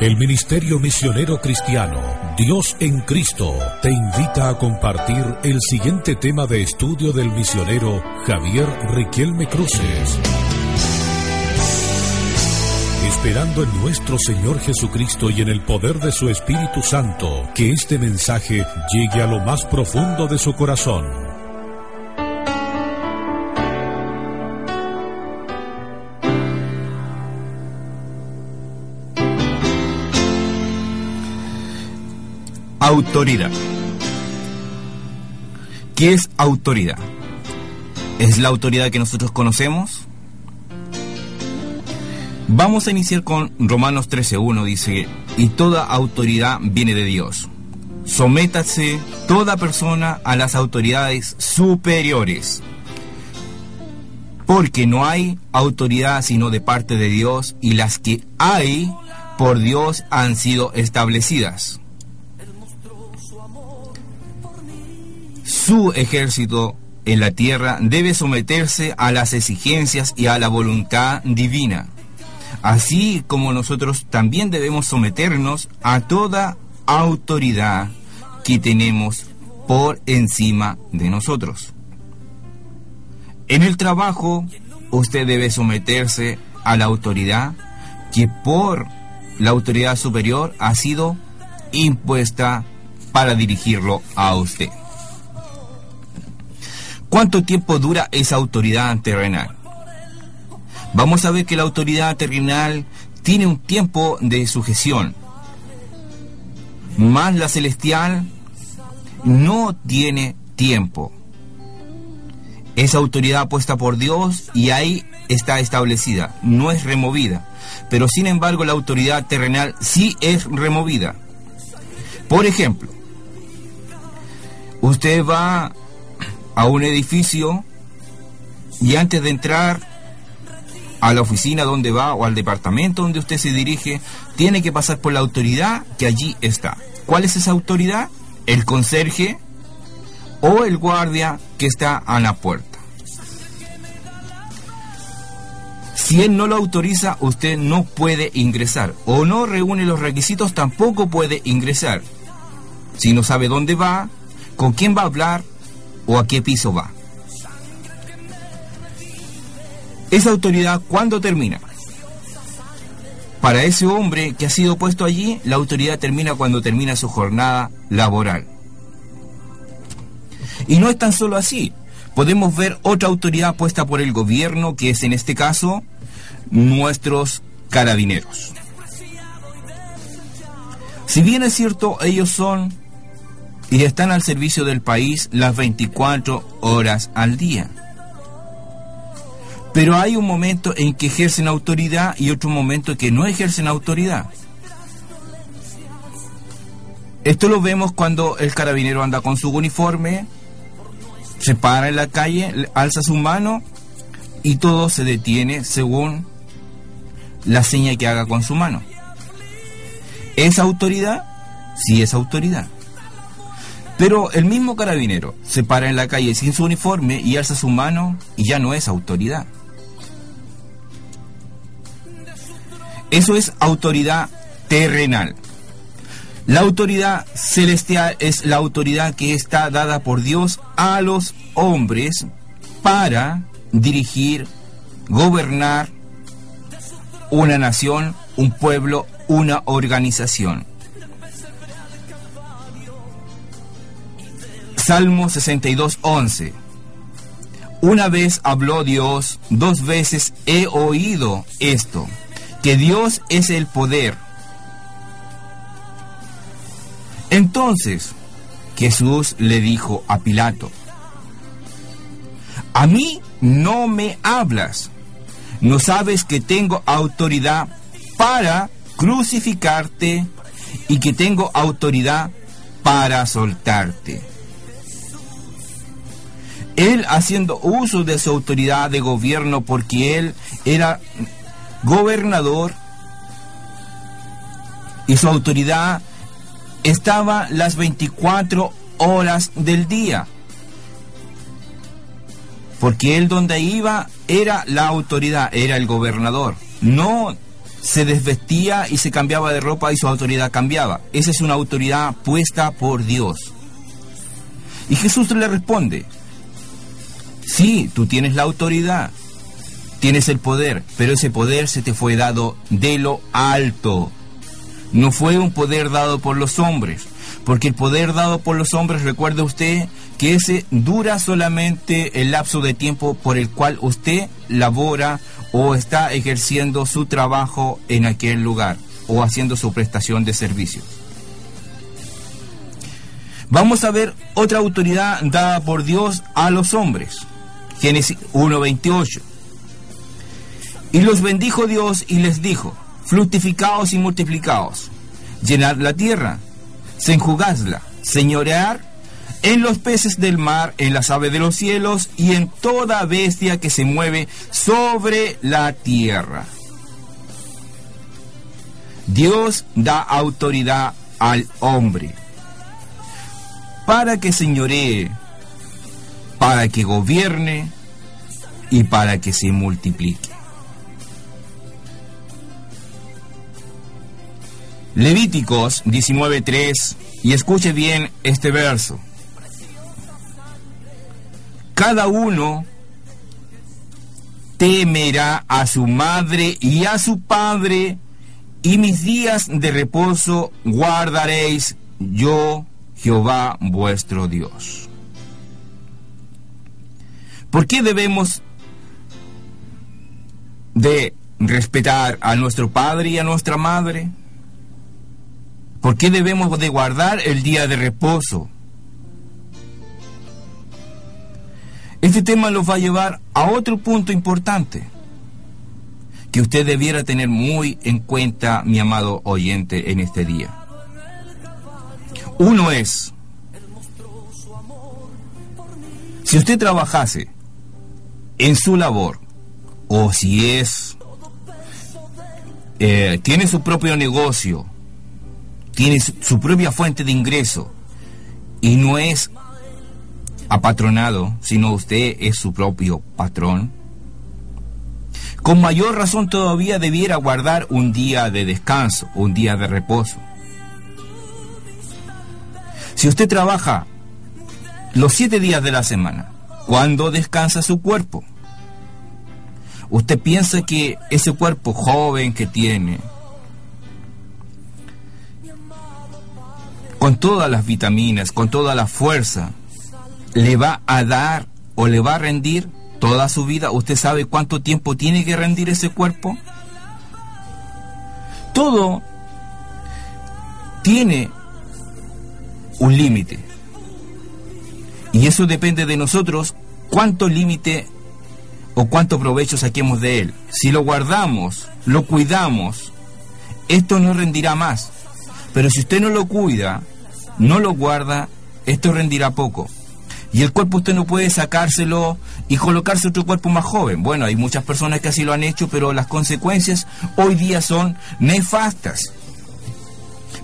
El Ministerio Misionero Cristiano, Dios en Cristo, te invita a compartir el siguiente tema de estudio del misionero Javier Riquelme Cruces. Esperando en nuestro Señor Jesucristo y en el poder de su Espíritu Santo, que este mensaje llegue a lo más profundo de su corazón. Autoridad. ¿Qué es autoridad? ¿Es la autoridad que nosotros conocemos? Vamos a iniciar con Romanos 13.1, dice, y toda autoridad viene de Dios. Sométase toda persona a las autoridades superiores, porque no hay autoridad sino de parte de Dios, y las que hay por Dios han sido establecidas. Su ejército en la tierra debe someterse a las exigencias y a la voluntad divina así como nosotros también debemos someternos a toda autoridad que tenemos por encima de nosotros. En el trabajo, usted debe someterse a la autoridad que por la autoridad superior ha sido impuesta para dirigirlo a usted. ¿Cuánto tiempo dura esa autoridad terrenal? vamos a ver que la autoridad terrenal tiene un tiempo de sujeción, más la celestial no tiene tiempo. Es autoridad puesta por Dios y ahí está establecida, no es removida. Pero sin embargo la autoridad terrenal sí es removida. Por ejemplo, usted va a un edificio y antes de entrar a la oficina donde va o al departamento donde usted se dirige, tiene que pasar por la autoridad que allí está. ¿Cuál es esa autoridad? El conserje o el guardia que está a la puerta. Si él no lo autoriza, usted no puede ingresar o no reúne los requisitos, tampoco puede ingresar. Si no sabe dónde va, con quién va a hablar o a qué piso va. Esa autoridad, ¿cuándo termina? Para ese hombre que ha sido puesto allí, la autoridad termina cuando termina su jornada laboral. Y no es tan solo así. Podemos ver otra autoridad puesta por el gobierno, que es en este caso nuestros carabineros. Si bien es cierto, ellos son y están al servicio del país las 24 horas al día. Pero hay un momento en que ejercen autoridad y otro momento en que no ejercen autoridad. Esto lo vemos cuando el carabinero anda con su uniforme, se para en la calle, alza su mano y todo se detiene según la seña que haga con su mano. ¿Es autoridad? Sí es autoridad. Pero el mismo carabinero se para en la calle sin su uniforme y alza su mano y ya no es autoridad. Eso es autoridad terrenal. La autoridad celestial es la autoridad que está dada por Dios a los hombres para dirigir, gobernar una nación, un pueblo, una organización. Salmo 62, 11. Una vez habló Dios, dos veces he oído esto que Dios es el poder. Entonces Jesús le dijo a Pilato, a mí no me hablas, no sabes que tengo autoridad para crucificarte y que tengo autoridad para soltarte. Él haciendo uso de su autoridad de gobierno porque él era gobernador y su autoridad estaba las 24 horas del día. Porque él donde iba era la autoridad, era el gobernador. No se desvestía y se cambiaba de ropa y su autoridad cambiaba. Esa es una autoridad puesta por Dios. Y Jesús le responde, sí, tú tienes la autoridad, tienes el poder, pero ese poder se te fue dado de lo alto. No fue un poder dado por los hombres, porque el poder dado por los hombres, recuerde usted, que ese dura solamente el lapso de tiempo por el cual usted labora o está ejerciendo su trabajo en aquel lugar o haciendo su prestación de servicio. Vamos a ver otra autoridad dada por Dios a los hombres. Génesis 1.28. Y los bendijo Dios y les dijo, fructificaos y multiplicaos, llenad la tierra, senjugadla, señorear en los peces del mar, en las aves de los cielos y en toda bestia que se mueve sobre la tierra. Dios da autoridad al hombre para que señoree, para que gobierne y para que se multiplique. Levíticos 19.3 y escuche bien este verso cada uno temerá a su madre y a su padre, y mis días de reposo guardaréis yo, Jehová vuestro Dios. ¿Por qué debemos de respetar a nuestro padre y a nuestra madre? ¿Por qué debemos de guardar el día de reposo? Este tema los va a llevar a otro punto importante que usted debiera tener muy en cuenta, mi amado oyente, en este día. Uno es, si usted trabajase en su labor, o si es, eh, tiene su propio negocio, tiene su propia fuente de ingreso, y no es apatronado, sino usted es su propio patrón. Con mayor razón todavía debiera guardar un día de descanso, un día de reposo. Si usted trabaja los siete días de la semana, ¿cuándo descansa su cuerpo? Usted piensa que ese cuerpo joven que tiene, con todas las vitaminas, con toda la fuerza, le va a dar o le va a rendir toda su vida. ¿Usted sabe cuánto tiempo tiene que rendir ese cuerpo? Todo tiene un límite. Y eso depende de nosotros cuánto límite o cuánto provecho saquemos de él. Si lo guardamos, lo cuidamos, esto no rendirá más. Pero si usted no lo cuida, no lo guarda, esto rendirá poco. Y el cuerpo usted no puede sacárselo y colocarse otro cuerpo más joven. Bueno, hay muchas personas que así lo han hecho, pero las consecuencias hoy día son nefastas.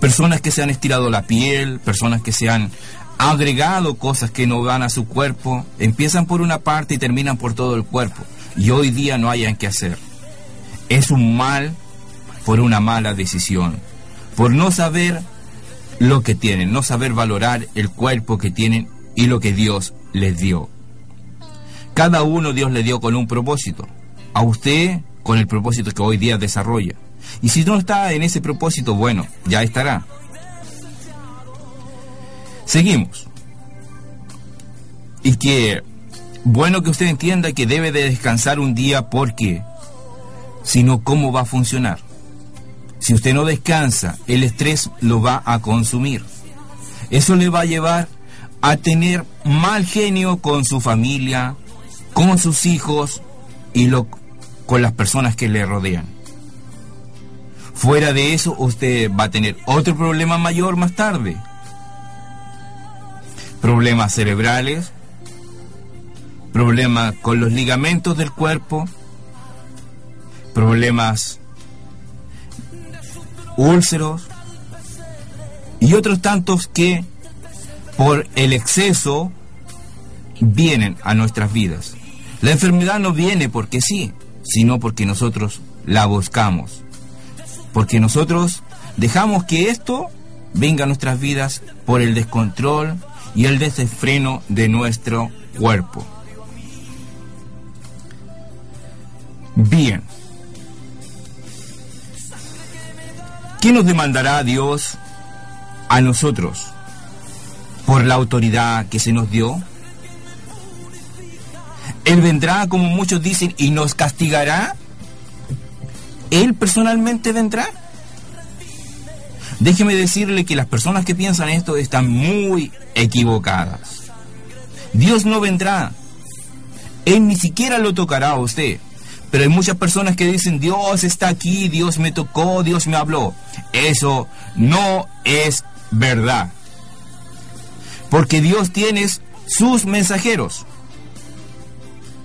Personas que se han estirado la piel, personas que se han agregado cosas que no van a su cuerpo, empiezan por una parte y terminan por todo el cuerpo. Y hoy día no hayan que hacer. Es un mal por una mala decisión, por no saber lo que tienen, no saber valorar el cuerpo que tienen y lo que Dios les dio. Cada uno Dios le dio con un propósito. A usted con el propósito que hoy día desarrolla. Y si no está en ese propósito, bueno, ya estará. Seguimos. Y que, bueno que usted entienda que debe de descansar un día porque, si no, ¿cómo va a funcionar? Si usted no descansa, el estrés lo va a consumir. Eso le va a llevar a tener mal genio con su familia, con sus hijos y lo, con las personas que le rodean. Fuera de eso, usted va a tener otro problema mayor más tarde. Problemas cerebrales, problemas con los ligamentos del cuerpo, problemas úlceros y otros tantos que por el exceso vienen a nuestras vidas. La enfermedad no viene porque sí, sino porque nosotros la buscamos. Porque nosotros dejamos que esto venga a nuestras vidas por el descontrol y el desenfreno de nuestro cuerpo. Bien. ¿Qué nos demandará Dios a nosotros por la autoridad que se nos dio? Él vendrá, como muchos dicen, y nos castigará. Él personalmente vendrá. Déjeme decirle que las personas que piensan esto están muy equivocadas. Dios no vendrá. Él ni siquiera lo tocará a usted. Pero hay muchas personas que dicen, Dios está aquí, Dios me tocó, Dios me habló. Eso no es verdad. Porque Dios tiene sus mensajeros.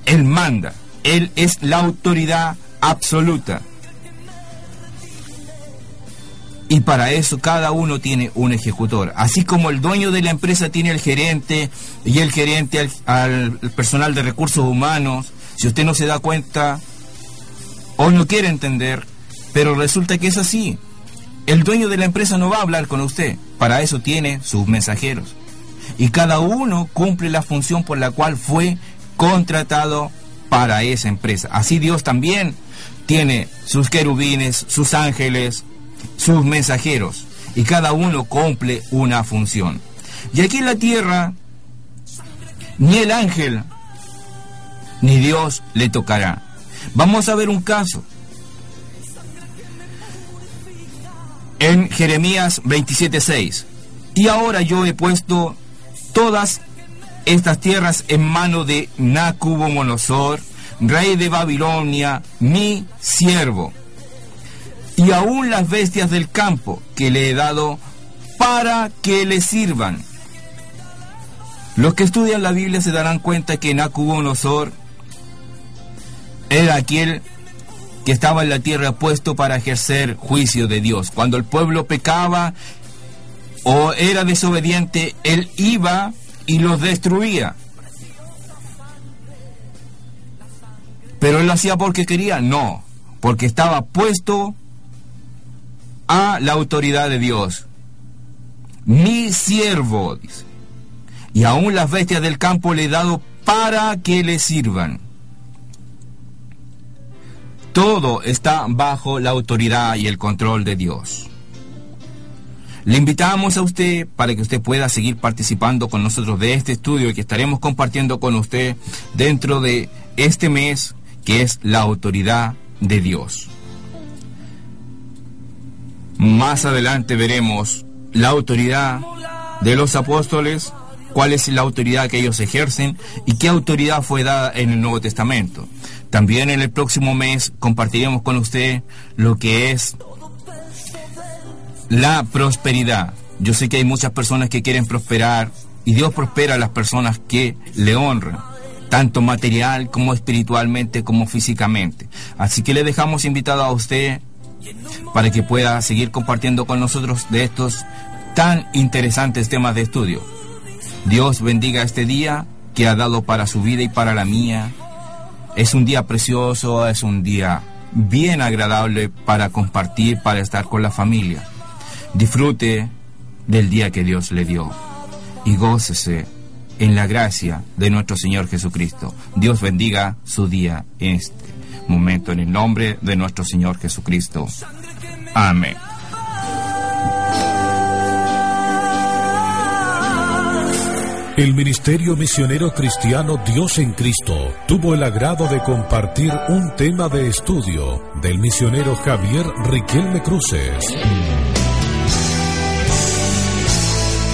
Él manda. Él es la autoridad absoluta. Y para eso cada uno tiene un ejecutor. Así como el dueño de la empresa tiene el gerente y el gerente al, personal de recursos humanos, si usted no se da cuenta o no quiere entender, pero resulta que es así. El dueño de la empresa no va a hablar con usted. Para eso tiene sus mensajeros. Y cada uno cumple la función por la cual fue contratado para esa empresa. Así Dios también tiene sus querubines, sus ángeles, sus mensajeros, y cada uno cumple una función. Y aquí en la tierra, ni el ángel ni Dios le tocará. Vamos a ver un caso. En Jeremías 27:6. Y ahora yo he puesto todas estas tierras en mano de Nacubomonosor, rey de Babilonia, mi siervo y aún las bestias del campo que le he dado para que le sirvan. Los que estudian la Biblia se darán cuenta que Nacubonosor era aquel que estaba en la tierra puesto para ejercer juicio de Dios. Cuando el pueblo pecaba o era desobediente, él iba y los destruía. Pero él lo hacía porque quería, no, porque estaba puesto a la autoridad de Dios. Mi siervo, dice. Y aún las bestias del campo le he dado para que le sirvan. Todo está bajo la autoridad y el control de Dios. Le invitamos a usted para que usted pueda seguir participando con nosotros de este estudio que estaremos compartiendo con usted dentro de este mes que es la autoridad de Dios. Más adelante veremos la autoridad de los apóstoles, cuál es la autoridad que ellos ejercen y qué autoridad fue dada en el Nuevo Testamento. También en el próximo mes compartiremos con usted lo que es la prosperidad. Yo sé que hay muchas personas que quieren prosperar y Dios prospera a las personas que le honran, tanto material como espiritualmente como físicamente. Así que le dejamos invitado a usted para que pueda seguir compartiendo con nosotros de estos tan interesantes temas de estudio. Dios bendiga este día que ha dado para su vida y para la mía. Es un día precioso, es un día bien agradable para compartir, para estar con la familia. Disfrute del día que Dios le dio y gócese en la gracia de nuestro Señor Jesucristo. Dios bendiga su día este momento en el nombre de nuestro Señor Jesucristo. Amén. El Ministerio Misionero Cristiano Dios en Cristo tuvo el agrado de compartir un tema de estudio del misionero Javier Riquelme Cruces.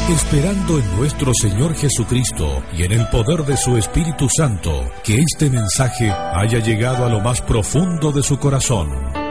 Esperando en nuestro Señor Jesucristo y en el poder de su Espíritu Santo, que este mensaje haya llegado a lo más profundo de su corazón.